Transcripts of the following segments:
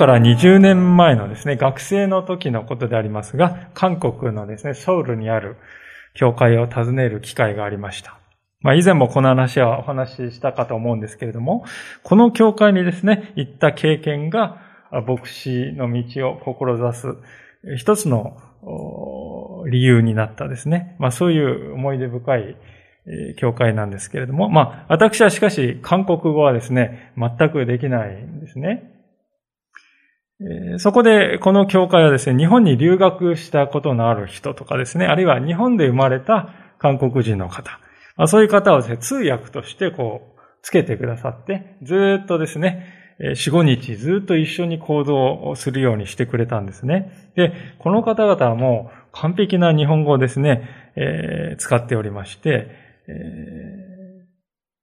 から20年前のですね、学生の時のことでありますが、韓国のですね、ソウルにある教会を訪ねる機会がありました。まあ以前もこの話はお話ししたかと思うんですけれども、この教会にですね、行った経験が牧師の道を志す一つの理由になったですね。まあそういう思い出深い教会なんですけれども、まあ私はしかし韓国語はですね、全くできないんですね。そこで、この教会はですね、日本に留学したことのある人とかですね、あるいは日本で生まれた韓国人の方、そういう方をですね、通訳としてこう、つけてくださって、ずっとですね、四五日ずっと一緒に行動をするようにしてくれたんですね。で、この方々はもう完璧な日本語をですね、えー、使っておりまして、えー、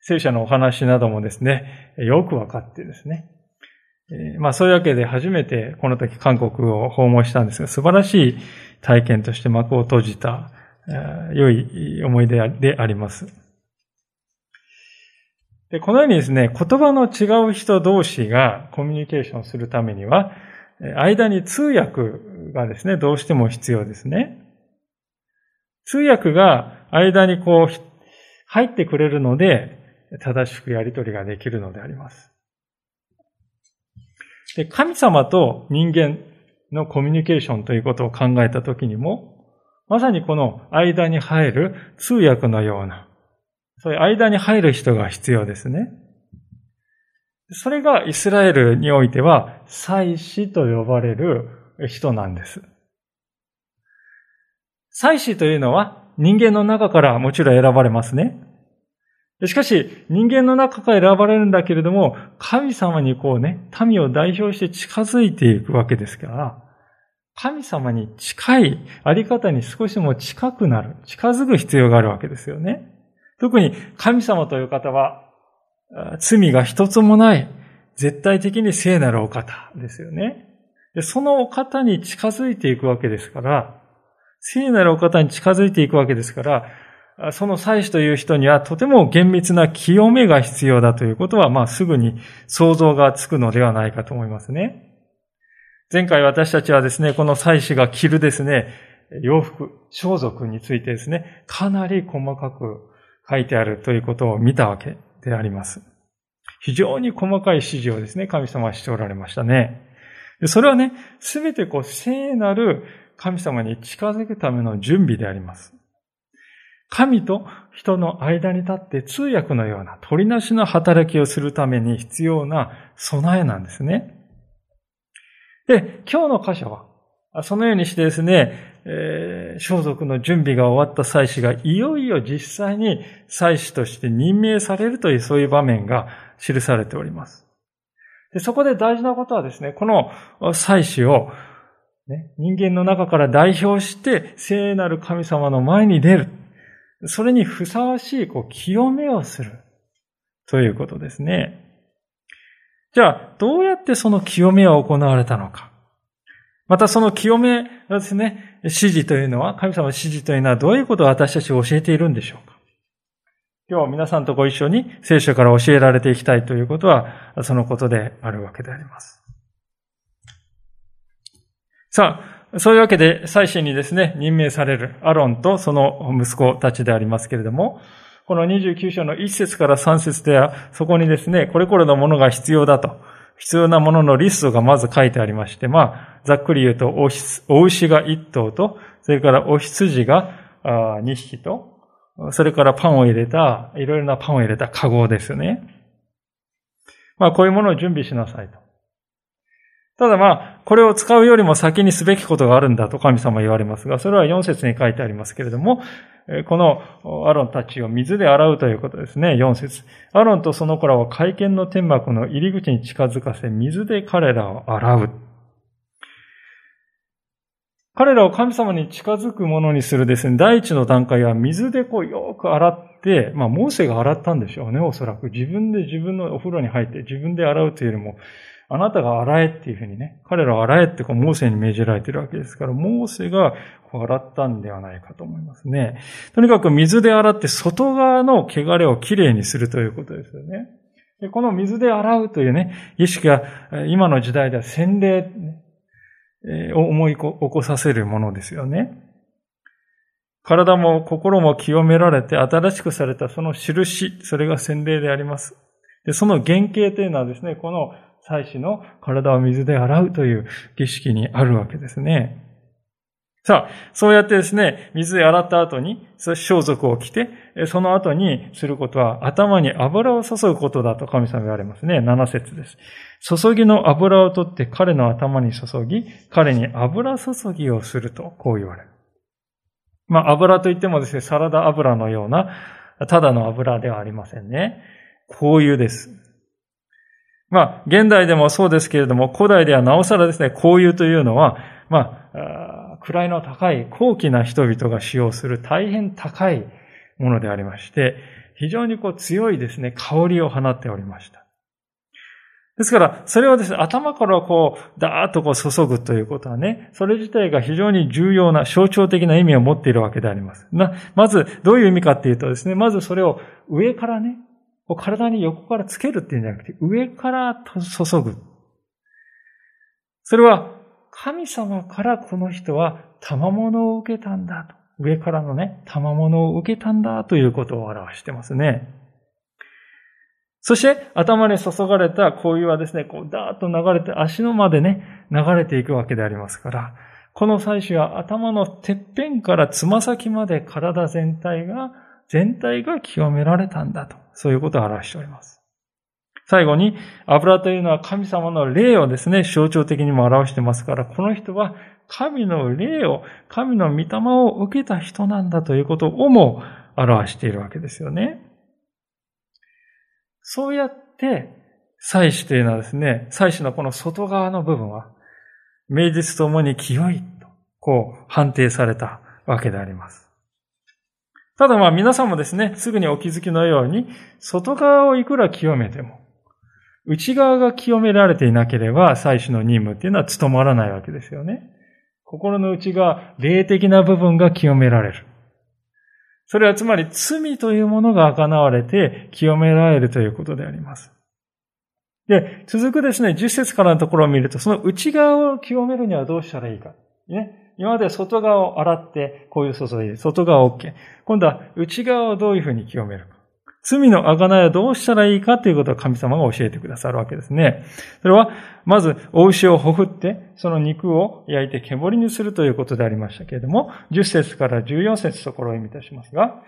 聖書のお話などもですね、よくわかってですね、まあそういうわけで初めてこの時韓国を訪問したんですが、素晴らしい体験として幕を閉じた、良い思い出であります。でこのようにですね、言葉の違う人同士がコミュニケーションするためには、間に通訳がですね、どうしても必要ですね。通訳が間にこう、入ってくれるので、正しくやり取りができるのであります。で、神様と人間のコミュニケーションということを考えたときにも、まさにこの間に入る通訳のような、そういう間に入る人が必要ですね。それがイスラエルにおいては、祭司と呼ばれる人なんです。祭司というのは人間の中からもちろん選ばれますね。しかし、人間の中から選ばれるんだけれども、神様にこうね、民を代表して近づいていくわけですから、神様に近いあり方に少しも近くなる、近づく必要があるわけですよね。特に神様という方は、罪が一つもない、絶対的に聖なるお方ですよね。でそのお方に近づいていくわけですから、聖なるお方に近づいていくわけですから、その祭司という人にはとても厳密な清めが必要だということは、まあすぐに想像がつくのではないかと思いますね。前回私たちはですね、この祭司が着るですね、洋服、装束についてですね、かなり細かく書いてあるということを見たわけであります。非常に細かい指示をですね、神様はしておられましたね。それはね、すべてこう聖なる神様に近づくための準備であります。神と人の間に立って通訳のような取りなしの働きをするために必要な備えなんですね。で、今日の箇所は、そのようにしてですね、えー、装束の準備が終わった祭司がいよいよ実際に祭司として任命されるというそういう場面が記されております。でそこで大事なことはですね、この祭司を、ね、人間の中から代表して聖なる神様の前に出る。それにふさわしい、こう、清めをする。ということですね。じゃあ、どうやってその清めは行われたのか。またその清めですね、指示というのは、神様の指示というのはどういうことを私たちが教えているんでしょうか。今日は皆さんとご一緒に聖書から教えられていきたいということは、そのことであるわけであります。さあ、そういうわけで、祭司にですね、任命されるアロンとその息子たちでありますけれども、この29章の1節から3節では、そこにですね、これこれのものが必要だと、必要なもののリストがまず書いてありまして、まあ、ざっくり言うと、お牛が1頭と、それからお羊が2匹と、それからパンを入れた、いろいろなパンを入れたカゴですね。まあ、こういうものを準備しなさいと。ただまあ、これを使うよりも先にすべきことがあるんだと神様言われますが、それは4節に書いてありますけれども、このアロンたちを水で洗うということですね。4節アロンとその子らは会見の天幕の入り口に近づかせ、水で彼らを洗う。彼らを神様に近づくものにするですね、第一の段階は水でこうよく洗って、まあ、モーセが洗ったんでしょうね、おそらく。自分で自分のお風呂に入って自分で洗うというよりも、あなたが洗えっていうふうにね、彼らを洗えってこうモーセに命じられているわけですから、モーセがこう洗ったんではないかと思いますね。とにかく水で洗って外側の汚れをきれいにするということですよね。でこの水で洗うというね、意識が今の時代では洗礼、を思い起こさせるものですよね。体も心も清められて新しくされたその印、それが洗礼であります。で、その原型というのはですね、この祭司の体を水で洗うという儀式にあるわけですね。さあ、そうやってですね、水で洗った後に、装束を着て、その後にすることは、頭に油を注ぐことだと神様言われますね。7節です。注ぎの油を取って彼の頭に注ぎ、彼に油注ぎをすると、こう言われる。まあ、油といってもですね、サラダ油のような、ただの油ではありませんね。香油です。まあ、現代でもそうですけれども、古代ではなおさらですね、香油というのは、まあ、位の高い高貴な人々が使用する大変高いものでありまして、非常にこう強いですね、香りを放っておりました。ですから、それをですね、頭からこう、ダーッとこう注ぐということはね、それ自体が非常に重要な象徴的な意味を持っているわけであります。な、まず、どういう意味かっていうとですね、まずそれを上からね、体に横からつけるっていうんじゃなくて、上から注ぐ。それは、神様からこの人は賜物を受けたんだと。上からのね、賜物を受けたんだということを表してますね。そして、頭に注がれた香油はですね、こう、ダーッと流れて、足のまでね、流れていくわけでありますから、この祭司は頭のてっぺんからつま先まで体全体が、全体が清められたんだと。そういうことを表しております。最後に、油というのは神様の霊をですね、象徴的にも表してますから、この人は神の霊を、神の御霊を受けた人なんだということをも表しているわけですよね。そうやって、祭司というのはですね、祭司のこの外側の部分は、名実ともに清いと、こう判定されたわけであります。ただまあ皆さんもですね、すぐにお気づきのように、外側をいくら清めても、内側が清められていなければ、祭司の任務っていうのは務まらないわけですよね。心の内側、霊的な部分が清められる。それはつまり罪というものが行われて清められるということであります。で、続くですね、10節からのところを見ると、その内側を清めるにはどうしたらいいか。ね。今まで外側を洗って、こういう注いで外側 OK。今度は内側をどういうふうに清めるか。罪の贖いはどうしたらいいかということを神様が教えてくださるわけですね。それは、まず、お牛をほふって、その肉を焼いて煙にするということでありましたけれども、10節から14節ところを意味いたしますが、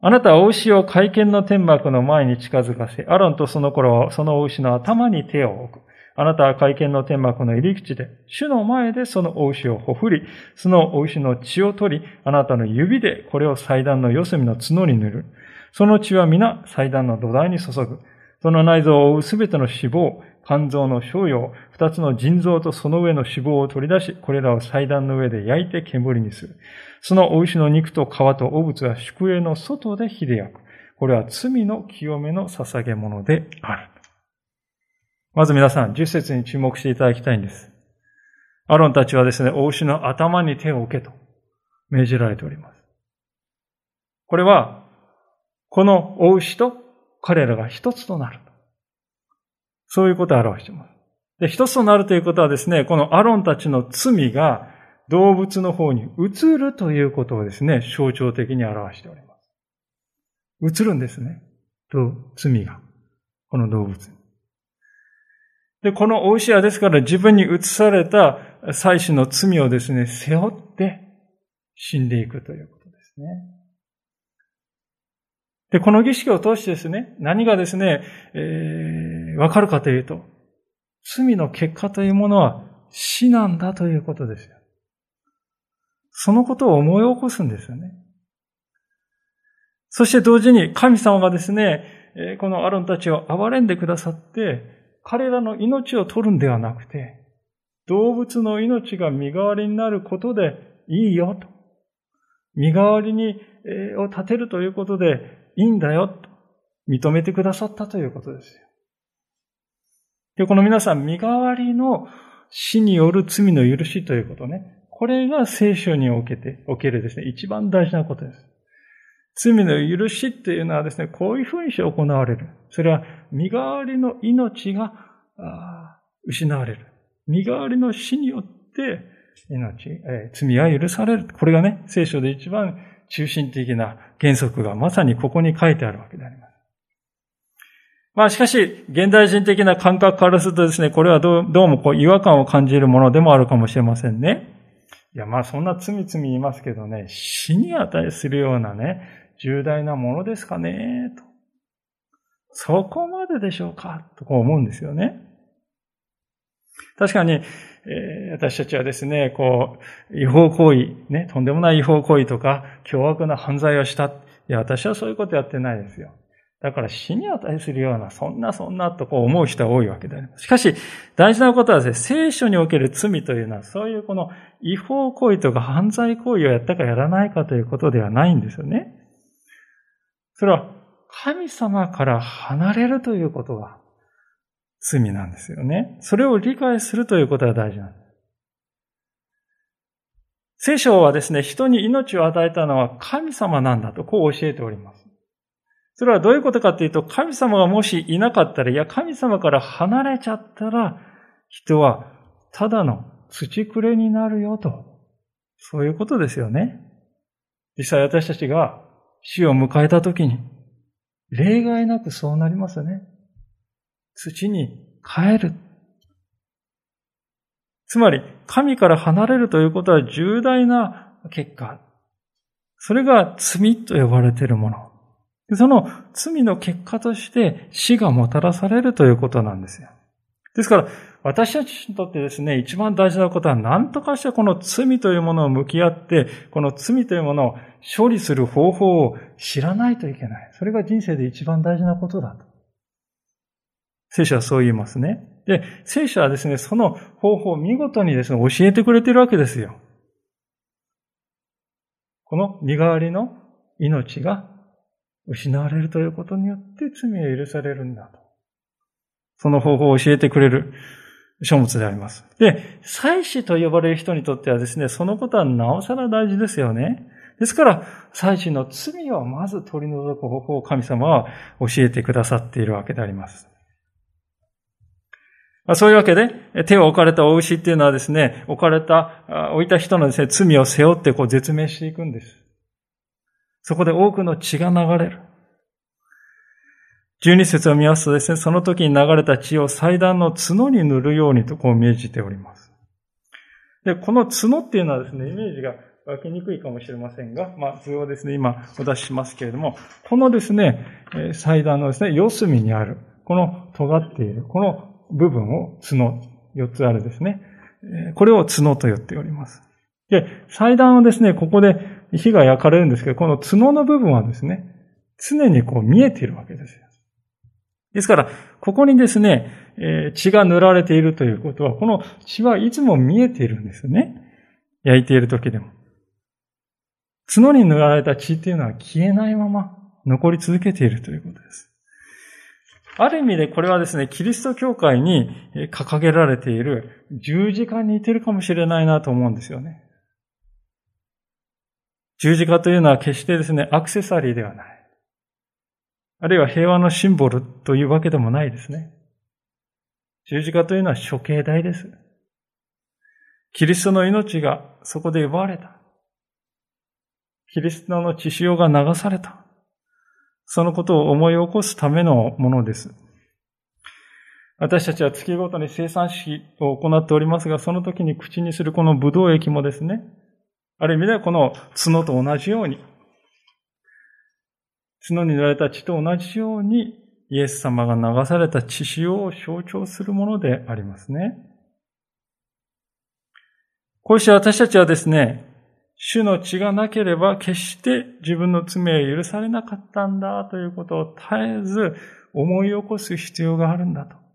あなたはお牛を会見の天幕の前に近づかせ、アロンとその頃はそのお牛の頭に手を置く。あなたは会見の天幕の入り口で、主の前でそのお牛をほふり、そのお牛の血を取り、あなたの指でこれを祭壇の四隅の角に塗る。その血は皆祭壇の土台に注ぐ。その内臓を覆うすべての脂肪、肝臓の小葉、二つの腎臓とその上の脂肪を取り出し、これらを祭壇の上で焼いて煙にする。そのお牛の肉と皮と汚物は宿営の外で火で焼く。これは罪の清めの捧げ物である。まず皆さん、十節に注目していただきたいんです。アロンたちはですね、お牛の頭に手を置けと命じられております。これは、このお牛と彼らが一つとなる。そういうことを表しています。で、一つとなるということはですね、このアロンたちの罪が動物の方に移るということをですね、象徴的に表しております。移るんですね。と、罪が。この動物に。で、このお牛はですから自分に移された祭司の罪をですね、背負って死んでいくということですね。で、この儀式を通してですね、何がですね、えー、わかるかというと、罪の結果というものは死なんだということですよ。そのことを思い起こすんですよね。そして同時に神様がですね、このアロンたちを憐れんでくださって、彼らの命を取るんではなくて、動物の命が身代わりになることでいいよと。身代わりに、えを立てるということでいいんだよと認めてくださったということですよ。で、この皆さん、身代わりの死による罪の許しということね。これが聖書におけて、おけるですね、一番大事なことです。罪の許しっていうのはですね、こういうふうにして行われる。それは、身代わりの命が失われる。身代わりの死によって命、えー、罪は許される。これがね、聖書で一番中心的な原則がまさにここに書いてあるわけであります。まあしかし、現代人的な感覚からするとですね、これはどうどうもこう違和感を感じるものでもあるかもしれませんね。いや、まあそんな罪罪言いますけどね、死に値するようなね、重大なものですかね、と。そこまででしょうか、とこう思うんですよね。確かに、えー、私たちはですね、こう、違法行為、ね、とんでもない違法行為とか、凶悪な犯罪をした。いや、私はそういうことやってないですよ。だから死に値するような、そんなそんなとこう思う人は多いわけであります。しかし、大事なことはですね、聖書における罪というのは、そういうこの違法行為とか犯罪行為をやったかやらないかということではないんですよね。それは、神様から離れるということが罪なんですよね。それを理解するということが大事なんです。聖書はですね、人に命を与えたのは神様なんだとこう教えております。それはどういうことかっていうと、神様がもしいなかったら、いや、神様から離れちゃったら、人はただの土くれになるよと。そういうことですよね。実際私たちが死を迎えたときに、例外なくそうなりますよね。土に帰る。つまり、神から離れるということは重大な結果。それが罪と呼ばれているもの。その罪の結果として死がもたらされるということなんですよ。ですから、私たちにとってですね、一番大事なことは何とかしてこの罪というものを向き合って、この罪というものを処理する方法を知らないといけない。それが人生で一番大事なことだと。聖書はそう言いますね。で、聖書はですね、その方法を見事にですね、教えてくれているわけですよ。この身代わりの命が失われるということによって罪が許されるんだと。その方法を教えてくれる書物であります。で、祭司と呼ばれる人にとってはですね、そのことはなおさら大事ですよね。ですから、祭司の罪をまず取り除く方法を神様は教えてくださっているわけであります。そういうわけで、手を置かれたお牛っていうのはですね、置かれた、置いた人のですね、罪を背負ってこう絶命していくんです。そこで多くの血が流れる。十二節を見ますとですね、その時に流れた血を祭壇の角に塗るようにとこう命じております。で、この角っていうのはですね、イメージが湧きにくいかもしれませんが、まあ、図をですね、今お出ししますけれども、このですね、祭壇のですね、四隅にある、この尖っている、この部分を角、四つあるですね、これを角と言っております。で、祭壇をですね、ここで火が焼かれるんですけど、この角の部分はですね、常にこう見えているわけです。ですから、ここにですね、え血が塗られているということは、この血はいつも見えているんですよね。焼いている時でも。角に塗られた血っていうのは消えないまま残り続けているということです。ある意味でこれはですね、キリスト教会に掲げられている十字架に似てるかもしれないなと思うんですよね。十字架というのは決してですね、アクセサリーではない。あるいは平和のシンボルというわけでもないですね。十字架というのは処刑台です。キリストの命がそこで奪われた。キリストの血潮が流された。そのことを思い起こすためのものです。私たちは月ごとに生産式を行っておりますが、その時に口にするこのブドウ液もですね、ある意味ではこの角と同じように、角に塗られた血と同じように、イエス様が流された血潮を象徴するものでありますね。こうして私たちはですね、主の血がなければ決して自分の罪は許されなかったんだということを絶えず思い起こす必要があるんだと。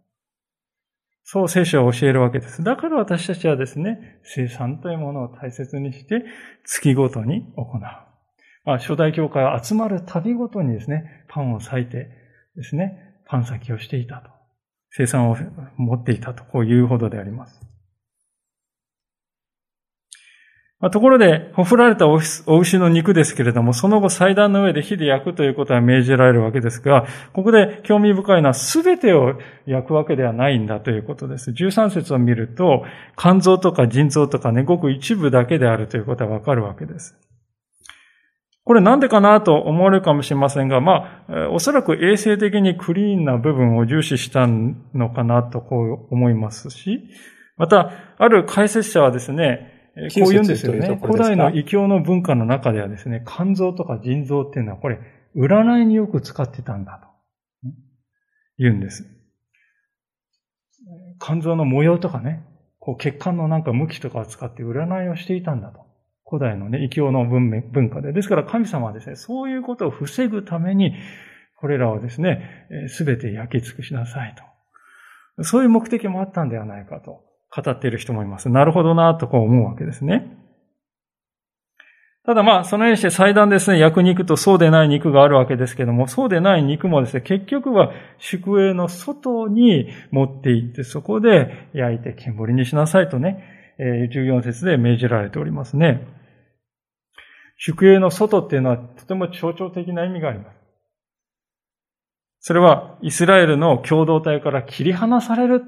そう聖書を教えるわけです。だから私たちはですね、生産というものを大切にして、月ごとに行う。まあ、初代教会は集まる旅ごとにですね、パンを裂いてですね、パン先をしていたと。生産を持っていたと、こういうほどであります。まあ、ところで、ほふられたお牛の肉ですけれども、その後祭壇の上で火で焼くということは命じられるわけですが、ここで興味深いのは全てを焼くわけではないんだということです。13節を見ると、肝臓とか腎臓とかね、ごく一部だけであるということはわかるわけです。これなんでかなと思われるかもしれませんが、まあ、おそらく衛生的にクリーンな部分を重視したのかなとこう思いますし、また、ある解説者はですね、こう言うんですよね。古代の異教の文化の中ではですね、肝臓とか腎臓っていうのはこれ、占いによく使ってたんだと。言うんです。肝臓の模様とかね、こう血管のなんか向きとかを使って占いをしていたんだと。古代のね、異教の文文化で。ですから神様はですね、そういうことを防ぐために、これらをですね、すべて焼き尽くしなさいと。そういう目的もあったんではないかと。語っている人もいます。なるほどなとこう思うわけですね。ただまあ、そのようにして祭壇ですね、焼く肉とそうでない肉があるわけですけども、そうでない肉もですね、結局は宿営の外に持って行って、そこで焼いて煙にしなさいとね、14節で命じられておりますね。宿営の外っていうのはとても象徴的な意味があります。それはイスラエルの共同体から切り離される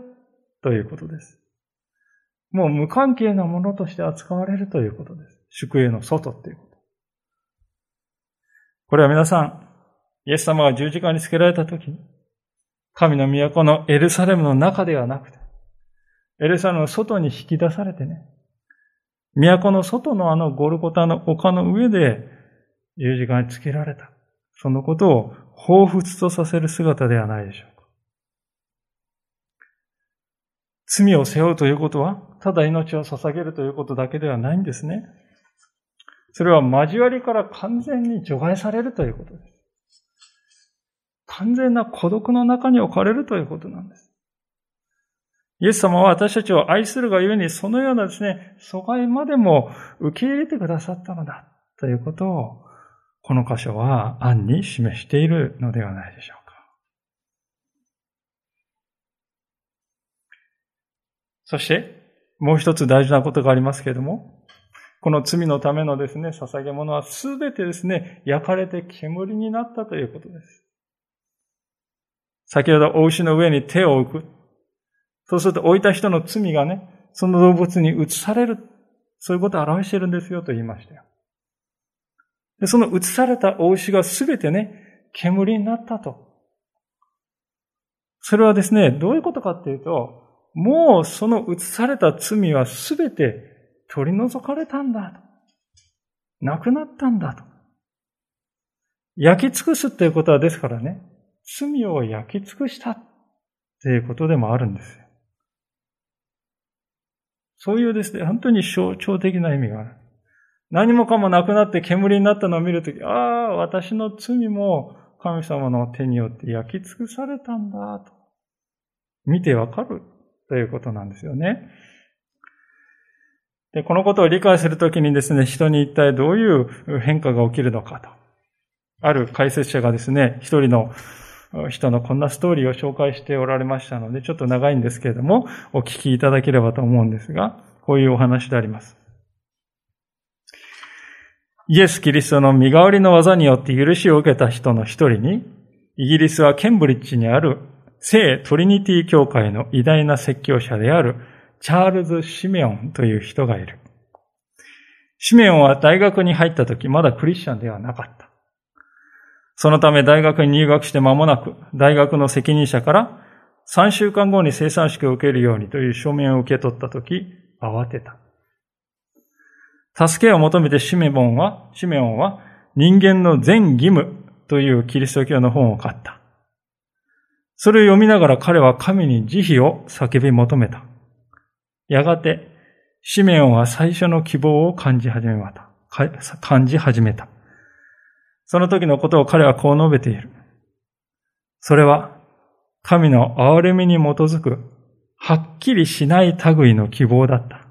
ということです。もう無関係なものとして扱われるということです。宿営の外っていうこと。これは皆さん、イエス様が十字架につけられた時に、神の都のエルサレムの中ではなくて、エルサレムの外に引き出されてね、都の外のあのゴルゴタの丘の上で十字架につけられた。そのことを彷彿とさせる姿ではないでしょう。罪を背負うということは、ただ命を捧げるということだけではないんですね。それは交わりから完全に除外されるということです。完全な孤独の中に置かれるということなんです。イエス様は私たちを愛するがゆえに、そのようなですね、阻害までも受け入れてくださったのだ、ということを、この箇所は暗に示しているのではないでしょうそして、もう一つ大事なことがありますけれども、この罪のためのですね、捧げ物はすべてですね、焼かれて煙になったということです。先ほどお牛の上に手を置く。そうすると置いた人の罪がね、その動物に移される。そういうことを表しているんですよと言いましたよ。でその移されたお牛がすべてね、煙になったと。それはですね、どういうことかっていうと、もうその移された罪はすべて取り除かれたんだと。なくなったんだと。焼き尽くすっていうことはですからね、罪を焼き尽くしたっていうことでもあるんですよ。そういうですね、本当に象徴的な意味がある。何もかもなくなって煙になったのを見るとき、ああ、私の罪も神様の手によって焼き尽くされたんだと。見てわかるということなんですよね。で、このことを理解するときにですね、人に一体どういう変化が起きるのかと。ある解説者がですね、一人の人のこんなストーリーを紹介しておられましたので、ちょっと長いんですけれども、お聞きいただければと思うんですが、こういうお話であります。イエス・キリストの身代わりの技によって許しを受けた人の一人に、イギリスはケンブリッジにある聖トリニティ教会の偉大な説教者であるチャールズ・シメオンという人がいる。シメオンは大学に入った時まだクリスチャンではなかった。そのため大学に入学して間もなく大学の責任者から3週間後に生産式を受けるようにという書面を受け取った時慌てた。助けを求めてシメオンは、シメオンは人間の全義務というキリスト教の本を買った。それを読みながら彼は神に慈悲を叫び求めた。やがて、シメオンは最初の希望を感じ始めた。感じ始めた。その時のことを彼はこう述べている。それは、神の憐れみに基づくはっきりしない類の希望だった。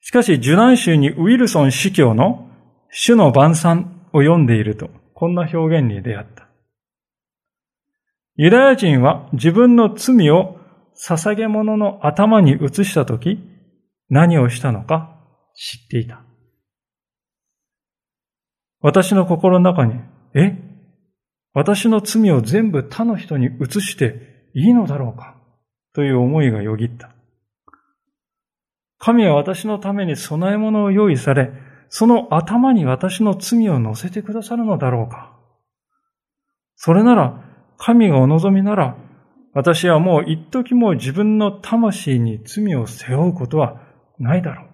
しかし、受難州にウィルソン司教の主の晩餐を読んでいると、こんな表現に出会った。ユダヤ人は自分の罪を捧げ物の頭に移したとき、何をしたのか知っていた。私の心の中に、え？私の罪を全部他の人に移していいのだろうか？という思いがよぎった。神は私のために供え物を用意され、その頭に私の罪を乗せてくださるのだろうか？それなら、神がお望みなら、私はもう一時も自分の魂に罪を背負うことはないだろう。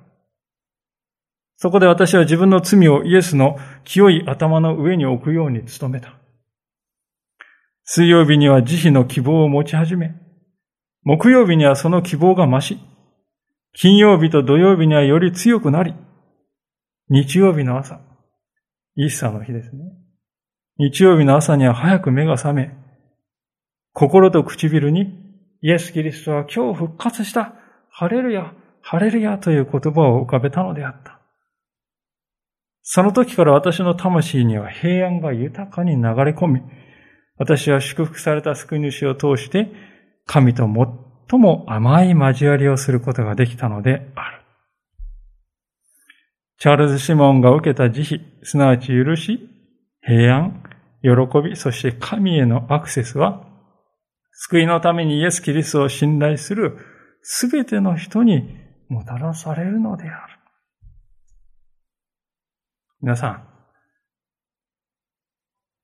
そこで私は自分の罪をイエスの清い頭の上に置くように努めた。水曜日には慈悲の希望を持ち始め、木曜日にはその希望が増し、金曜日と土曜日にはより強くなり、日曜日の朝、イースターの日ですね。日曜日の朝には早く目が覚め、心と唇にイエス・キリストは今日復活した、ハレルヤ、ハレルヤという言葉を浮かべたのであった。その時から私の魂には平安が豊かに流れ込み、私は祝福された救い主を通して、神と最も甘い交わりをすることができたのである。チャールズ・シモンが受けた慈悲、すなわち許し、平安、喜び、そして神へのアクセスは、救いのためにイエス・キリストを信頼するすべての人にもたらされるのである。皆さん、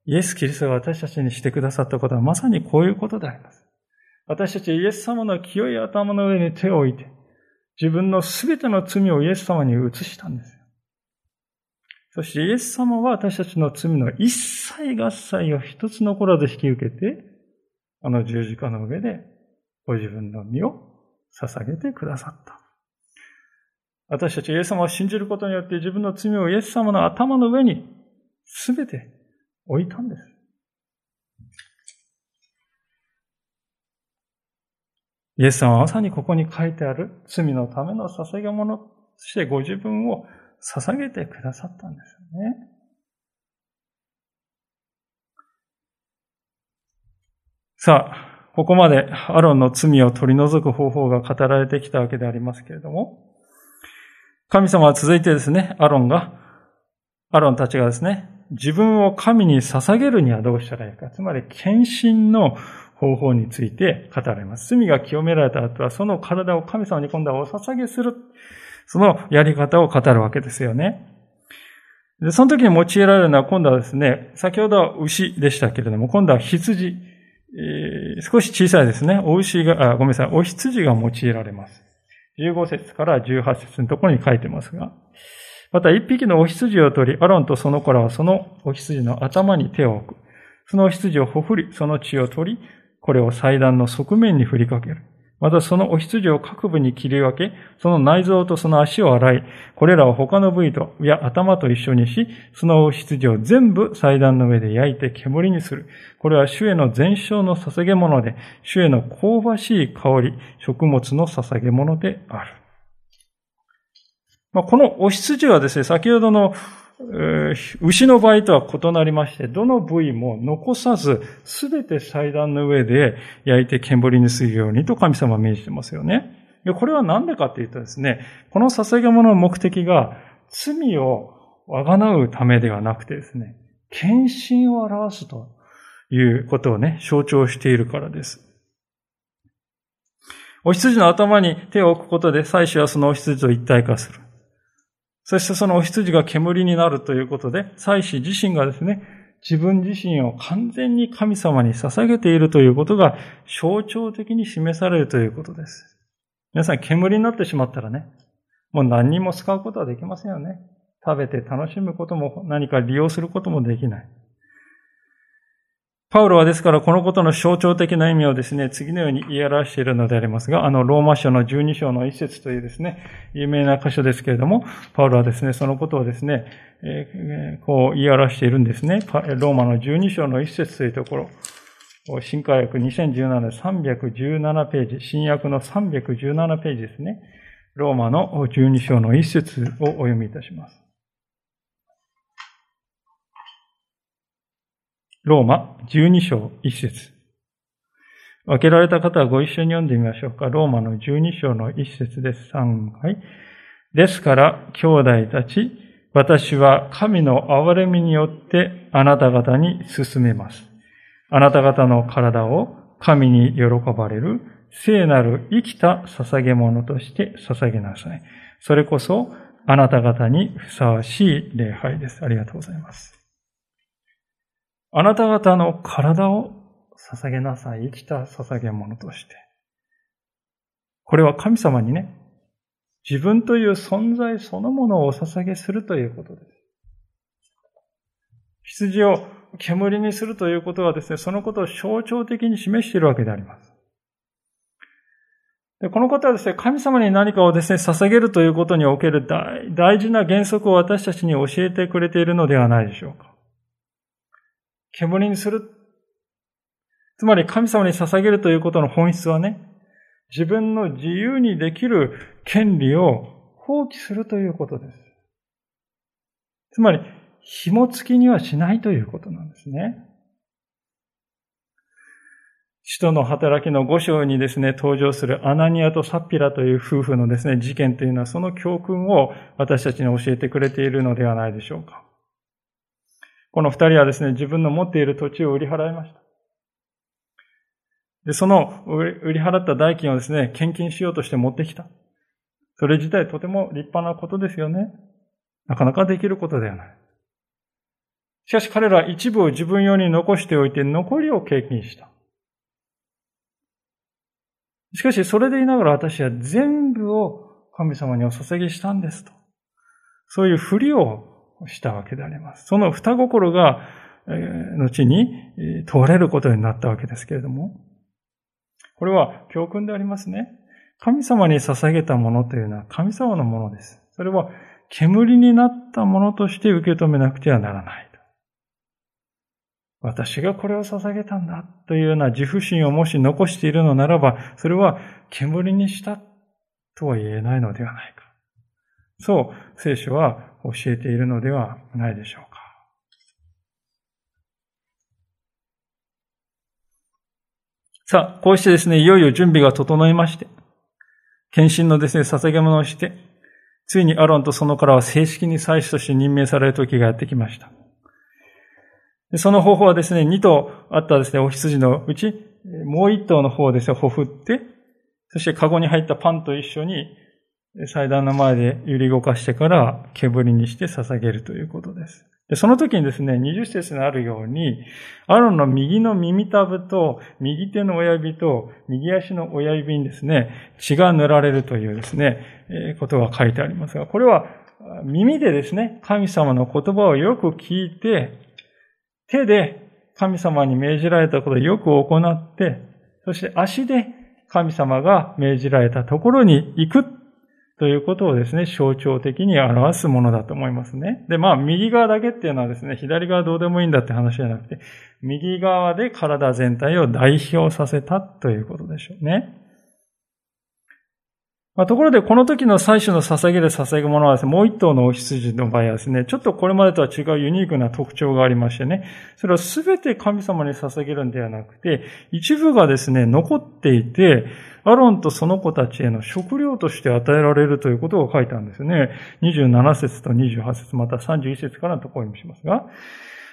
イエス・キリストが私たちにしてくださったことはまさにこういうことであります。私たちイエス様の清い頭の上に手を置いて、自分のすべての罪をイエス様に移したんです。そしてイエス様は私たちの罪の一切合切を一つ残らず引き受けて、あの十字架の上でご自分の身を捧げてくださった。私たちイエス様を信じることによって自分の罪をイエス様の頭の上に全て置いたんです。イエス様はまさにここに書いてある罪のための捧げ物としてご自分を捧げてくださったんですよね。さあ、ここまでアロンの罪を取り除く方法が語られてきたわけでありますけれども、神様は続いてですね、アロンが、アロンたちがですね、自分を神に捧げるにはどうしたらいいか。つまり、献身の方法について語られます。罪が清められた後は、その体を神様に今度はお捧げする。そのやり方を語るわけですよね。で、その時に用いられるのは今度はですね、先ほどは牛でしたけれども、今度は羊。えー、少し小さいですね。お牛が、あ、ごめんなさい。お羊が用いられます。15節から18節のところに書いてますが。また一匹のお羊を取り、アロンとその子らはそのお羊の頭に手を置く。そのお羊をほふり、その血を取り、これを祭壇の側面に振りかける。またそのお羊を各部に切り分け、その内臓とその足を洗い、これらを他の部位と、や頭と一緒にし、そのお羊を全部祭壇の上で焼いて煙にする。これは主への全焼の捧げ物で、主への香ばしい香り、食物の捧げ物である。まあ、このお羊はですね、先ほどの牛の場合とは異なりまして、どの部位も残さず、すべて祭壇の上で焼いて煙にするようにと神様は命じてますよね。これは何でかっていうとですね、この捧げ物の目的が罪をあがなうためではなくてですね、献身を表すということをね、象徴しているからです。お羊の頭に手を置くことで、祭司はそのお羊と一体化する。そしてそのお羊が煙になるということで、祭司自身がですね、自分自身を完全に神様に捧げているということが象徴的に示されるということです。皆さん、煙になってしまったらね、もう何にも使うことはできませんよね。食べて楽しむことも何か利用することもできない。パウロはですからこのことの象徴的な意味をですね、次のように言い表しているのでありますが、あの、ローマ書の12章の一節というですね、有名な箇所ですけれども、パウロはですね、そのことをですね、えー、こう言い表しているんですね。ローマの12章の一節というところ、新科学2017年317ページ、新約の317ページですね。ローマの12章の一節をお読みいたします。ローマ12章一節。分けられた方はご一緒に読んでみましょうか。ローマの12章の一節です。3回。ですから、兄弟たち、私は神の憐れみによってあなた方に進めます。あなた方の体を神に喜ばれる聖なる生きた捧げ物として捧げなさい。それこそあなた方にふさわしい礼拝です。ありがとうございます。あなた方の体を捧げなさい。生きた捧げ物として。これは神様にね、自分という存在そのものをお捧げするということです。羊を煙にするということはですね、そのことを象徴的に示しているわけであります。でこのことはですね、神様に何かをですね、捧げるということにおける大大事な原則を私たちに教えてくれているのではないでしょうか。煙にする。つまり神様に捧げるということの本質はね、自分の自由にできる権利を放棄するということです。つまり、紐付きにはしないということなんですね。使徒の働きの五章にですね、登場するアナニアとサピラという夫婦のですね、事件というのはその教訓を私たちに教えてくれているのではないでしょうか。この二人はですね、自分の持っている土地を売り払いました。で、その売り払った代金をですね、献金しようとして持ってきた。それ自体とても立派なことですよね。なかなかできることではない。しかし彼らは一部を自分用に残しておいて残りを経験した。しかしそれでいながら私は全部を神様にお捧げしたんですと。そういうふりをしたわけであります。その双心が、後に問われることになったわけですけれども、これは教訓でありますね。神様に捧げたものというのは神様のものです。それは煙になったものとして受け止めなくてはならない。私がこれを捧げたんだというような自負心をもし残しているのならば、それは煙にしたとは言えないのではないか。そう聖書は教えているのではないでしょうか。さあ、こうしてですね、いよいよ準備が整いまして、献身のですね、捧げ物をして、ついにアロンとそのからは正式に祭司として任命される時がやってきました。その方法はですね、2頭あったですね、お羊のうち、もう1頭の方をですね、ほふって、そしてカゴに入ったパンと一緒に祭壇の前で揺り動かしてから煙にして捧げるということです。でその時にですね、20節にあるように、アロンの右の耳たぶと、右手の親指と、右足の親指にですね、血が塗られるというですね、えことが書いてありますが、これは耳でですね、神様の言葉をよく聞いて、手で神様に命じられたことをよく行って、そして足で神様が命じられたところに行くということをですね、象徴的に表すものだと思いますね。で、まあ、右側だけっていうのはですね、左側どうでもいいんだって話じゃなくて、右側で体全体を代表させたということでしょうね。まあ、ところで、この時の最初の捧げる捧げ物はですね、もう一頭のお羊の場合はですね、ちょっとこれまでとは違うユニークな特徴がありましてね、それは全て神様に捧げるんではなくて、一部がですね、残っていて、アロンとその子たちへの食料として与えられるということを書いたんですね。27節と28節また31節からのところにしますが、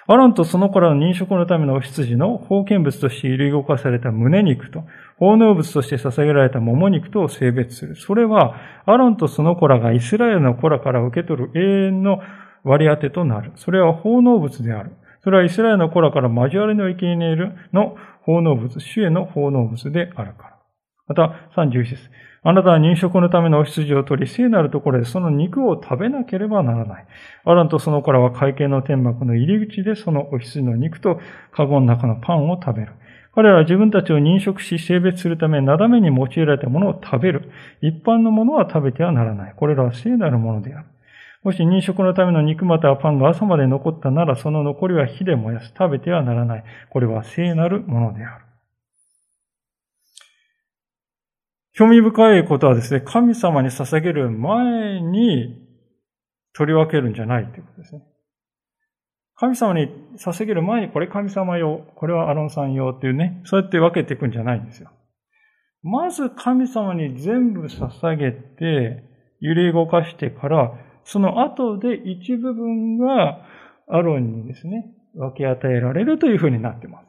アロンとその子らの認食のためのお羊の封建物として揺り動かされた胸肉と、奉納物として捧げられた桃肉とを性別する。それは、アロンとその子らがイスラエルの子らから受け取る永遠の割り当てとなる。それは奉納物である。それはイスラエルの子らから交わりの生贄の奉納物、主への奉納物であるから。また、31節。あなたは認食のためのお羊を取り、聖なるところでその肉を食べなければならない。アランとその子らは会計の天幕の入り口でそのお羊の肉とカゴの中のパンを食べる。彼らは自分たちを認識し性別するため、なだめに用いられたものを食べる。一般のものは食べてはならない。これらは聖なるものである。もし認食のための肉またはパンが朝まで残ったなら、その残りは火で燃やす。食べてはならない。これは聖なるものである。興味深いことはですね、神様に捧げる前に取り分けるんじゃないということですね。神様に捧げる前にこれ神様用、これはアロンさん用っていうね、そうやって分けていくんじゃないんですよ。まず神様に全部捧げて、揺り動かしてから、その後で一部分がアロンにですね、分け与えられるというふうになっています。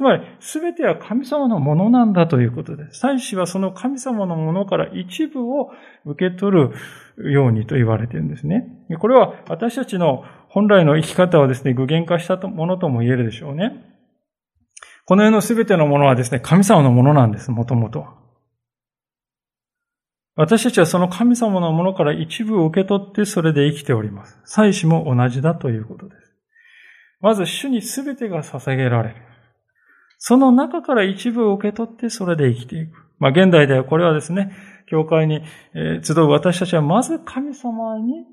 つまり、すべては神様のものなんだということです。祭司はその神様のものから一部を受け取るようにと言われているんですね。これは私たちの本来の生き方をですね、具現化したものとも言えるでしょうね。この世のすべてのものはですね、神様のものなんです、もともと。私たちはその神様のものから一部を受け取ってそれで生きております。祭司も同じだということです。まず主にすべてが捧げられる。その中から一部を受け取ってそれで生きていく。まあ現代ではこれはですね、教会に集う私たちはまず神様に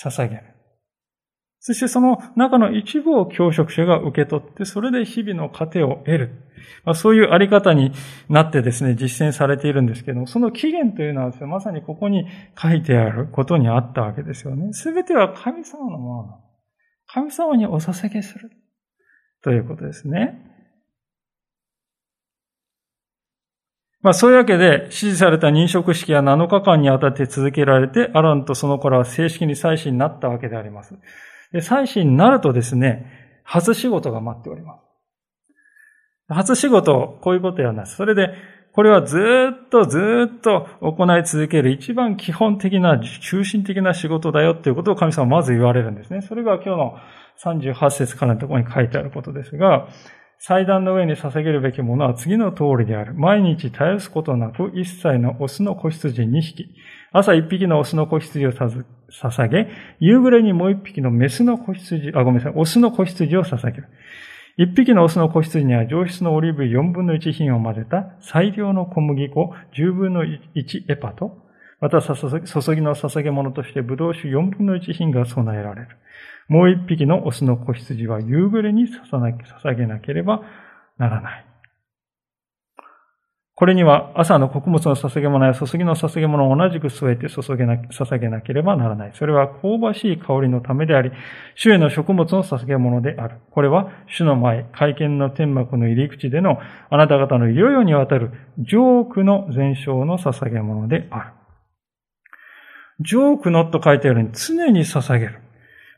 捧げる。そしてその中の一部を教職者が受け取って、それで日々の糧を得る。まあ、そういうあり方になってですね、実践されているんですけども、その起源というのはですね、まさにここに書いてあることにあったわけですよね。すべては神様のもの。神様にお捧げする。ということですね。まあそういうわけで、指示された認職式は7日間にわたって続けられて、アランとその子らは正式に祭司になったわけであります。で、祭司になるとですね、初仕事が待っております。初仕事、こういうことやんです。それで、これはずっとずっと行い続ける一番基本的な、中心的な仕事だよっていうことを神様はまず言われるんですね。それが今日の38節からのところに書いてあることですが、祭壇の上に捧げるべきものは次の通りである。毎日絶やすことなく、一切のオスの子羊2匹。朝一匹のオスの子羊を捧げ、夕暮れにもう一匹のメスの子羊、あ、ごめんなさい、オスの子羊を捧げる。一匹のオスの子羊には上質のオリーブ4分の1品を混ぜた最良の小麦粉10分の1エパと、また注ぎの捧げ物としてブドウ酒4分の1品が備えられる。もう一匹のオスの子羊は夕暮れに捧げなければならない。これには朝の穀物の捧げ物や注ぎの捧げ物を同じく添えて注げな、捧げなければならない。それは香ばしい香りのためであり、主への食物の捧げ物である。これは主の前、会見の天幕の入り口でのあなた方のいよいよにわたるジョークの全焼の捧げ物である。ジョークのと書いてあるように常に捧げる。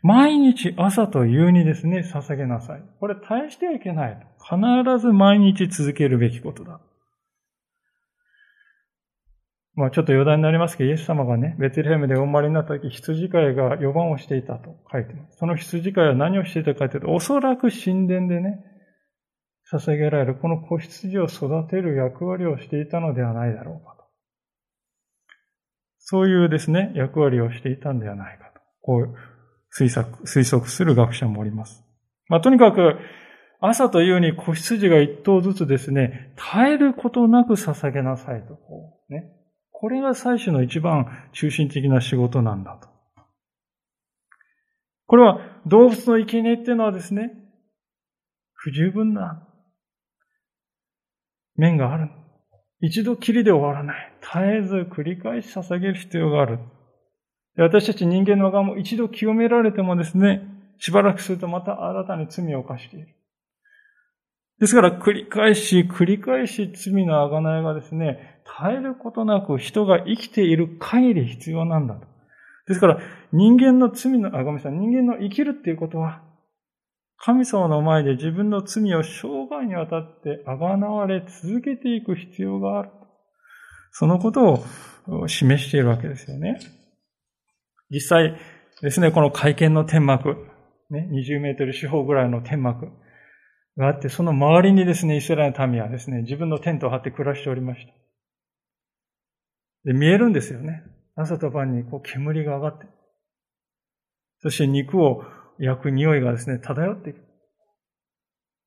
毎日朝と夕にですね、捧げなさい。これ絶やしてはいけない。必ず毎日続けるべきことだ。まあちょっと余談になりますけど、イエス様がね、ベテレヘムでお生まれになった時、羊飼いが予番をしていたと書いてます。その羊飼いは何をしていたかというと、おそらく神殿でね、捧げられるこの子羊を育てる役割をしていたのではないだろうかと。そういうですね、役割をしていたんではないかと。こう推測、推測する学者もおります。まあ、とにかく、朝というに子羊が一頭ずつですね、絶えることなく捧げなさいと、ね。これが採取の一番中心的な仕事なんだと。これは動物の生贄っていうのはですね、不十分な面がある。一度きりで終わらない。絶えず繰り返し捧げる必要がある。私たち人間の側も一度清められてもですね、しばらくするとまた新たに罪を犯している。ですから繰り返し繰り返し罪の贖いがですね、絶えることなく人が生きている限り必要なんだと。ですから人間の罪の、あ、ごめんなさい、人間の生きるっていうことは、神様の前で自分の罪を生涯にわたって贖われ続けていく必要がある。そのことを示しているわけですよね。実際ですね、この会見の天幕、ね、20メートル四方ぐらいの天幕があって、その周りにですね、イスラエルの民はですね、自分のテントを張って暮らしておりました。で、見えるんですよね。朝と晩にこう煙が上がって。そして肉を焼く匂いがですね、漂っていく。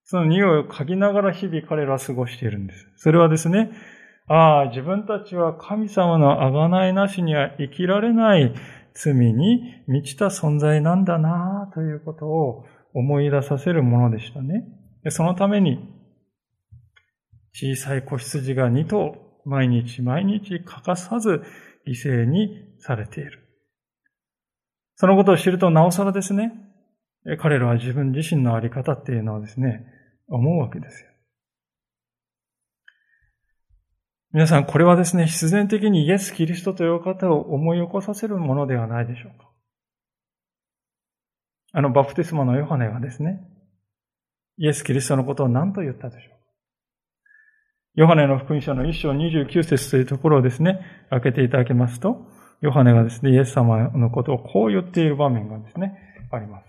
その匂いを嗅ぎながら日々彼らは過ごしているんです。それはですね、ああ、自分たちは神様の贖いなしには生きられない罪に満ちた存在なんだなということを思い出させるものでしたね。そのために、小さい子羊が2頭毎日毎日欠かさず犠牲にされている。そのことを知るとなおさらですね、彼らは自分自身のあり方っていうのをですね、思うわけですよ。皆さん、これはですね、必然的にイエス・キリストという方を思い起こさせるものではないでしょうか。あのバプテスマのヨハネがですね、イエス・キリストのことを何と言ったでしょうか。ヨハネの福音書の1章29節というところをですね、開けていただけますと、ヨハネがですね、イエス様のことをこう言っている場面がですね、あります。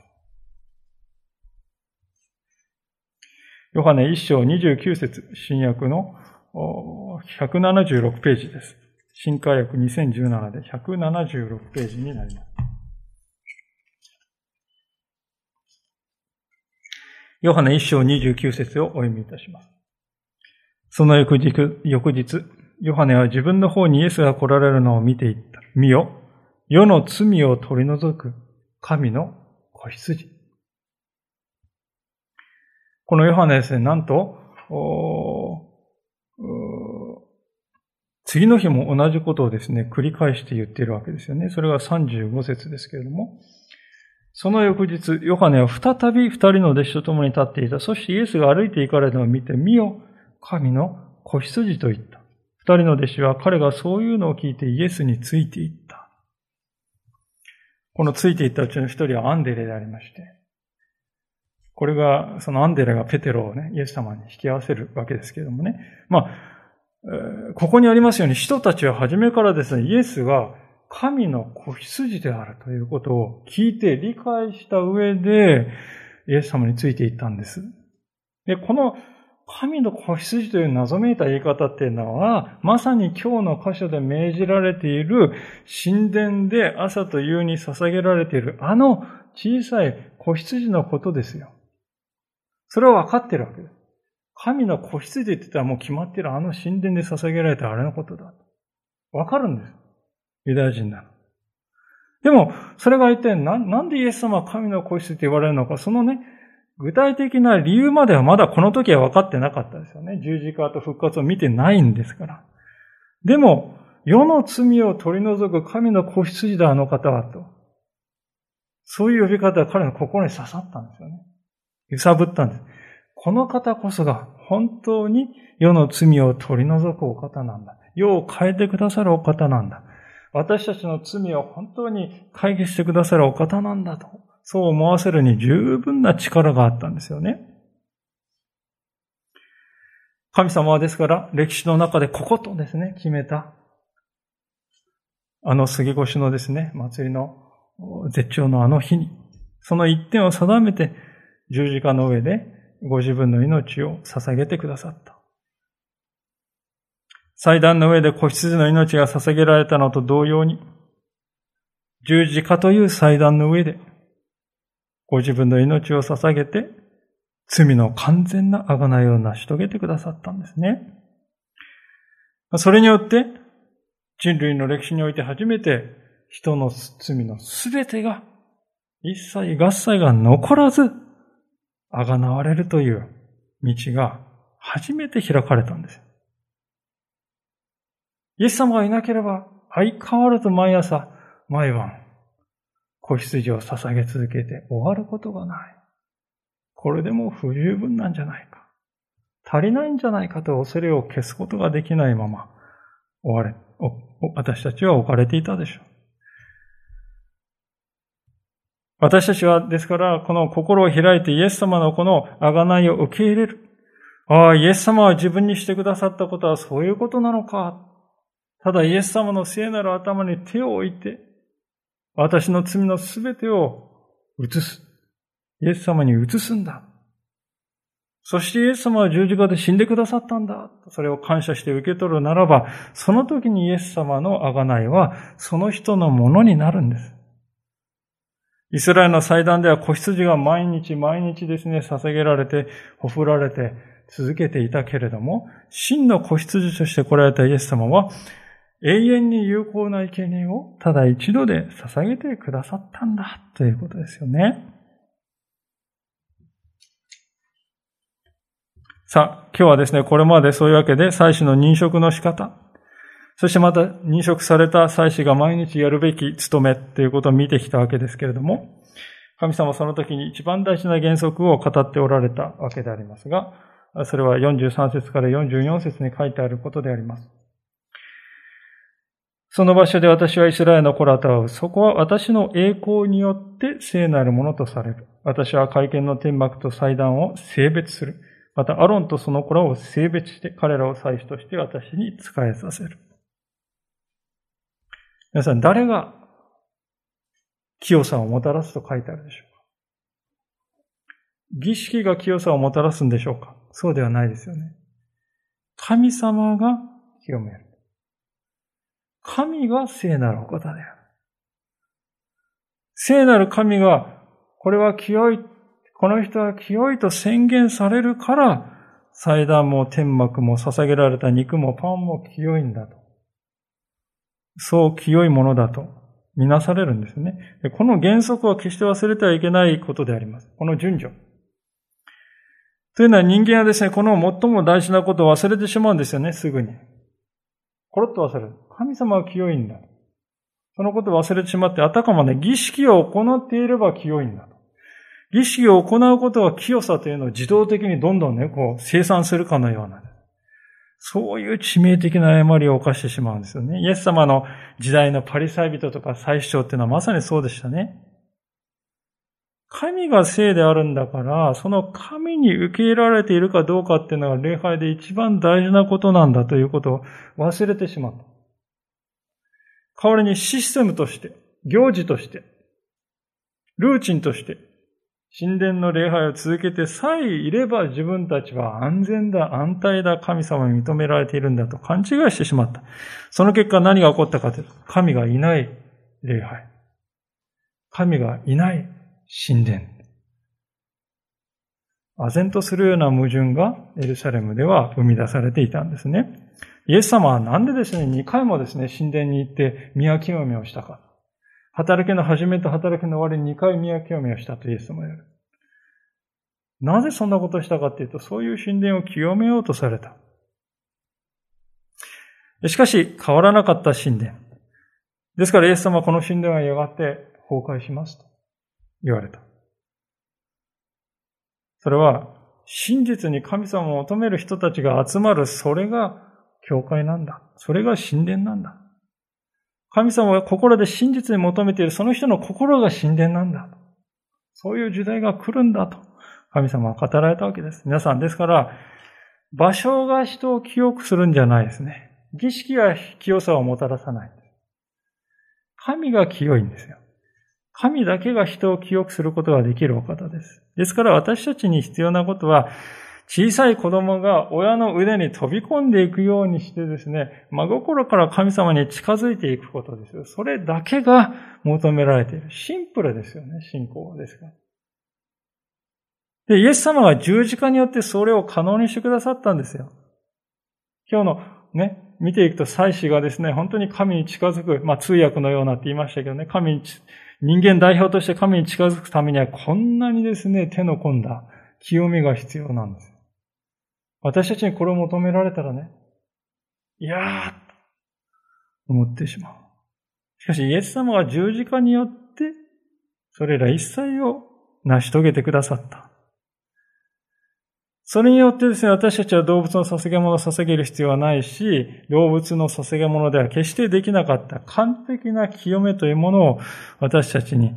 ヨハネ1章29節新約の176ページです。新化訳2017で176ページになります。ヨハネ1章29節をお読みいたします。その翌日、翌日、ヨハネは自分の方にイエスが来られるのを見ていった。見よ、世の罪を取り除く神の子羊。このヨハネですね、なんと、次の日も同じことをですね、繰り返して言っているわけですよね。それが35節ですけれども、その翌日、ヨハネは再び二人の弟子と共に立っていた。そしてイエスが歩いて行かれるのを見て、見よ、神の子羊と言った。二人の弟子は彼がそういうのを聞いてイエスについていった。このついていったうちの一人はアンデレでありまして、これが、そのアンデレがペテロをね、イエス様に引き合わせるわけですけれどもね。まあ、ここにありますように、人たちは初めからですね、イエスが神の子羊であるということを聞いて理解した上で、イエス様についていったんです。で、この神の子羊という謎めいた言い方っていうのは、まさに今日の箇所で命じられている神殿で朝と夕に捧げられているあの小さい子羊のことですよ。それは分かってるわけです。神の子羊って言ったらもう決まってるあの神殿で捧げられたあれのことだ。分かるんです。ユダヤ人なの。でも、それが一体ななんでイエス様は神の子羊って言われるのか、そのね、具体的な理由まではまだこの時は分かってなかったですよね。十字架と復活を見てないんですから。でも、世の罪を取り除く神の子羊だ、あの方は、と。そういう呼び方は彼の心に刺さったんですよね。揺さぶったんです。この方こそが本当に世の罪を取り除くお方なんだ。世を変えてくださるお方なんだ。私たちの罪を本当に解決してくださるお方なんだと。そう思わせるに十分な力があったんですよね。神様はですから、歴史の中でこことですね、決めた、あの杉越のですね、祭りの絶頂のあの日に、その一点を定めて、十字架の上でご自分の命を捧げてくださった。祭壇の上で子羊の命が捧げられたのと同様に、十字架という祭壇の上で、ご自分の命を捧げて、罪の完全な贖いを成し遂げてくださったんですね。それによって、人類の歴史において初めて、人の罪のすべてが、一切合切が残らず、贖われるという道が初めて開かれたんです。イエス様がいなければ、相変わらず毎朝、毎晩、子羊を捧げ続けて終わることがない。これでも不十分なんじゃないか。足りないんじゃないかと恐れを消すことができないまま、終われ、私たちは置かれていたでしょう。私たちは、ですから、この心を開いてイエス様のこの贖いを受け入れる。ああ、イエス様は自分にしてくださったことはそういうことなのか。ただイエス様の聖なる頭に手を置いて、私の罪のすべてを移す。イエス様に移すんだ。そしてイエス様は十字架で死んでくださったんだ。それを感謝して受け取るならば、その時にイエス様の贖いは、その人のものになるんです。イスラエルの祭壇では子羊が毎日毎日ですね、捧げられて、ほふられて続けていたけれども、真の子羊として来られたイエス様は、永遠に有効な生贄をただ一度で捧げてくださったんだということですよね。さあ、今日はですね、これまでそういうわけで、祭祀の認職の仕方、そしてまた認職された祭司が毎日やるべき務めということを見てきたわけですけれども、神様はその時に一番大事な原則を語っておられたわけでありますが、それは43節から44節に書いてあることであります。その場所で私はイスラエルの子らと会う。そこは私の栄光によって聖なるものとされる。私は会見の天幕と祭壇を性別する。また、アロンとその子らを性別して、彼らを祭司として私に仕えさせる。皆さん、誰が清さをもたらすと書いてあるでしょうか？儀式が清さをもたらすんでしょうか？そうではないですよね。神様が清める。神が聖なるお方である。聖なる神が、これは清い、この人は清いと宣言されるから、祭壇も天幕も捧げられた肉もパンも清いんだと。そう清いものだとみなされるんですね。この原則は決して忘れてはいけないことであります。この順序。というのは人間はですね、この最も大事なことを忘れてしまうんですよね、すぐに。コロッと忘れる。神様は清いんだ。そのことを忘れてしまって、あたかもね、儀式を行っていれば清いんだと。儀式を行うことは清さというのを自動的にどんどんね、こう、生産するかのような。そういう致命的な誤りを犯してしまうんですよね。イエス様の時代のパリサイ人とか最主張っていうのはまさにそうでしたね。神が聖であるんだから、その神に受け入れられているかどうかっていうのが礼拝で一番大事なことなんだということを忘れてしまった。代わりにシステムとして、行事として、ルーチンとして、神殿の礼拝を続けてさえいれば自分たちは安全だ、安泰だ、神様に認められているんだと勘違いしてしまった。その結果何が起こったかというと、神がいない礼拝。神がいない神殿。唖然とするような矛盾がエルサレムでは生み出されていたんですね。イエス様はなんでですね、2回もですね、神殿に行って宮清めをしたか。働きの始めと働きの終わりに2回宮清めをしたとイエス様は言う。なぜそんなことをしたかっていうと、そういう神殿を清めようとされた。しかし、変わらなかった神殿。ですから、イエス様はこの神殿はやがて崩壊しますと言われた。それは、真実に神様を求める人たちが集まる、それが教会なんだ。それが神殿なんだ。神様が心で真実に求めている、その人の心が神殿なんだ。そういう時代が来るんだと。神様は語られたわけです。皆さん、ですから、場所が人を清くするんじゃないですね。儀式が清さをもたらさない。神が清いんですよ。神だけが人を清くすることができるお方です。ですから私たちに必要なことは、小さい子供が親の腕に飛び込んでいくようにしてですね、真心から神様に近づいていくことですよ。それだけが求められている。シンプルですよね、信仰ですが。で、イエス様が十字架によってそれを可能にしてくださったんですよ。今日のね、見ていくと祭司がですね、本当に神に近づく、まあ通訳のようなって言いましたけどね、神に、人間代表として神に近づくためにはこんなにですね、手の込んだ清めが必要なんです。私たちにこれを求められたらね、いやー、思ってしまう。しかし、イエス様が十字架によって、それら一切を成し遂げてくださった。それによってですね、私たちは動物の捧げ物を捧げる必要はないし、動物の捧げ物では決してできなかった完璧な清めというものを私たちに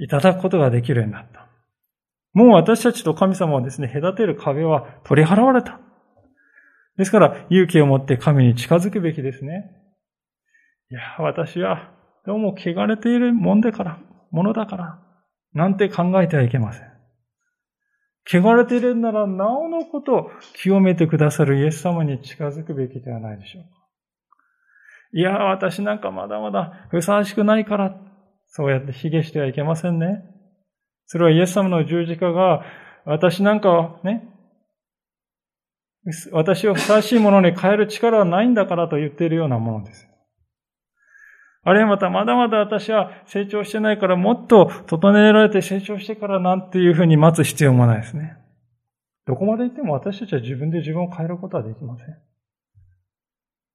いただくことができるようになった。もう私たちと神様はですね、隔てる壁は取り払われた。ですから、勇気を持って神に近づくべきですね。いや、私は、どうも汚れているもんだから、ものだから、なんて考えてはいけません。汚れているなら、なおのこと清めてくださるイエス様に近づくべきではないでしょうか。いや、私なんかまだまだふさわしくないから、そうやって卑下してはいけませんね。それはイエス様の十字架が、私なんかね、私をふさわしいものに変える力はないんだからと言っているようなものです。あるいはまたまだまだ私は成長してないからもっと整えられて成長してからなんていうふうに待つ必要もないですね。どこまで行っても私たちは自分で自分を変えることはできません。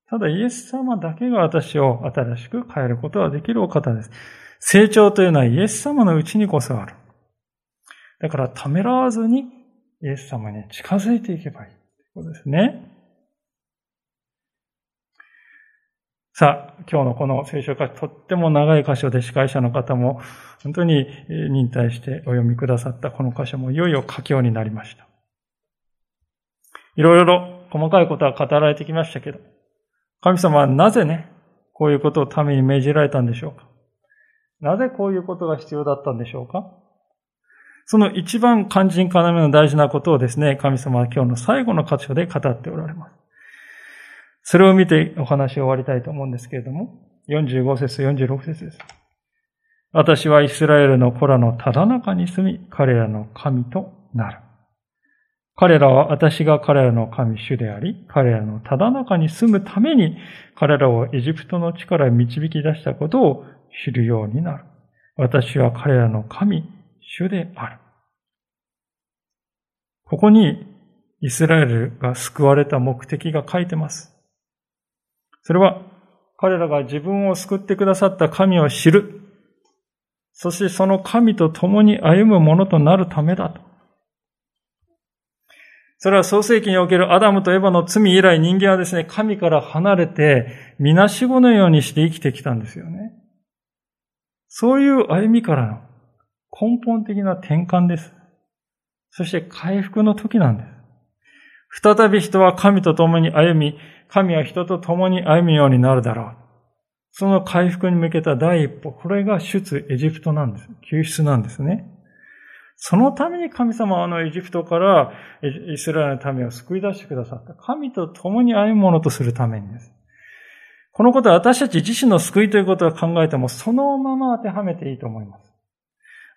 ただイエス様だけが私を新しく変えることができるお方です。成長というのはイエス様のうちにこそある。だからためらわずにイエス様に近づいていけばいい。ということですね。さあ、今日のこの聖書箇所、とっても長い箇所で司会者の方も本当に忍耐してお読みくださったこの箇所もいよいよ佳境になりました。いろいろ細かいことは語られてきましたけど、神様はなぜね、こういうことをために命じられたんでしょうか？なぜこういうことが必要だったんでしょうか？その一番肝心要の大事なことをですね、神様は今日の最後の箇所で語っておられます。それを見てお話を終わりたいと思うんですけれども、45節、46節です。私はイスラエルの子らのただ中に住み、彼らの神となる。彼らは私が彼らの神主であり、彼らのただ中に住むために、彼らをエジプトの地から導き出したことを知るようになる。私は彼らの神、主である。ここにイスラエルが救われた目的が書いてます。それは彼らが自分を救ってくださった神を知る。そしてその神と共に歩むものとなるためだと。それは創世記におけるアダムとエヴァの罪以来人間はですね、神から離れて、みなしごのようにして生きてきたんですよね。そういう歩みからの根本的な転換です。そして回復の時なんです。再び人は神と共に歩み、神は人と共に歩むようになるだろう。その回復に向けた第一歩、これが出エジプトなんです。救出なんですね。そのために神様はあのエジプトからイスラエルの民を救い出してくださった。神と共に歩むものとするためにです。このことは私たち自身の救いということを考えても、そのまま当てはめていいと思います。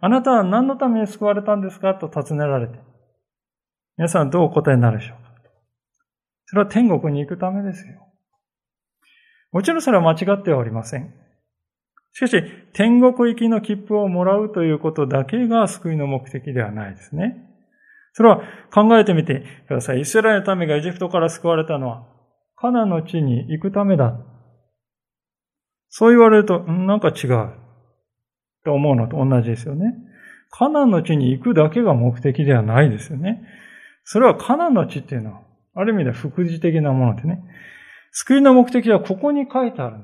あなたは何のために救われたんですか？と尋ねられて、皆さんどうお答えになるでしょうか？それは天国に行くためですよ。もちろんそれは間違ってはおりません。しかし、天国行きの切符をもらうということだけが救いの目的ではないですね。それは考えてみてください。イスラエルの民がエジプトから救われたのは、カナの地に行くためだ。そう言われると、なんか違う。と思うのと同じですよね。カナンの地に行くだけが目的ではないですよね。それはカナンの地っていうのは、ある意味では副次的なものでね。救いの目的はここに書いてある。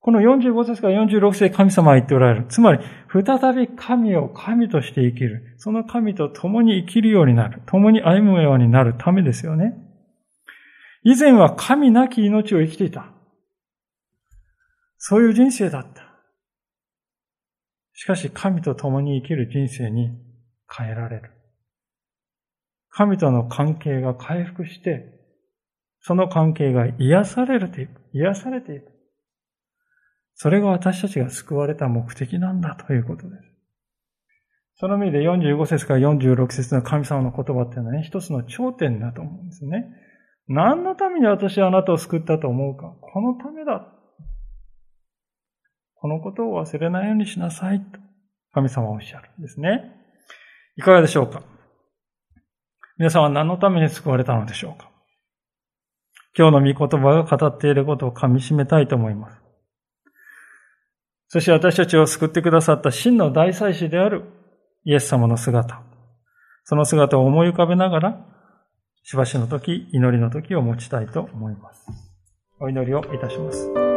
この45節から46節神様は言っておられる。つまり、再び神を神として生きる。その神と共に生きるようになる。共に歩むようになるためですよね。以前は神なき命を生きていた。そういう人生だった。しかし、神と共に生きる人生に変えられる。神との関係が回復して、その関係が癒されるといく。癒されていく。それが私たちが救われた目的なんだということです。その意味で45節から46節の神様の言葉っていうのはね、一つの頂点だと思うんですね。何のために私はあなたを救ったと思うかこのためだ。このことを忘れないようにしなさいと神様はおっしゃるんですね。いかがでしょうか？皆さんは何のために救われたのでしょうか？今日の御言葉が語っていることを噛み締めたいと思います。そして私たちを救ってくださった真の大祭司であるイエス様の姿。その姿を思い浮かべながら、しばしの時、祈りの時を持ちたいと思います。お祈りをいたします。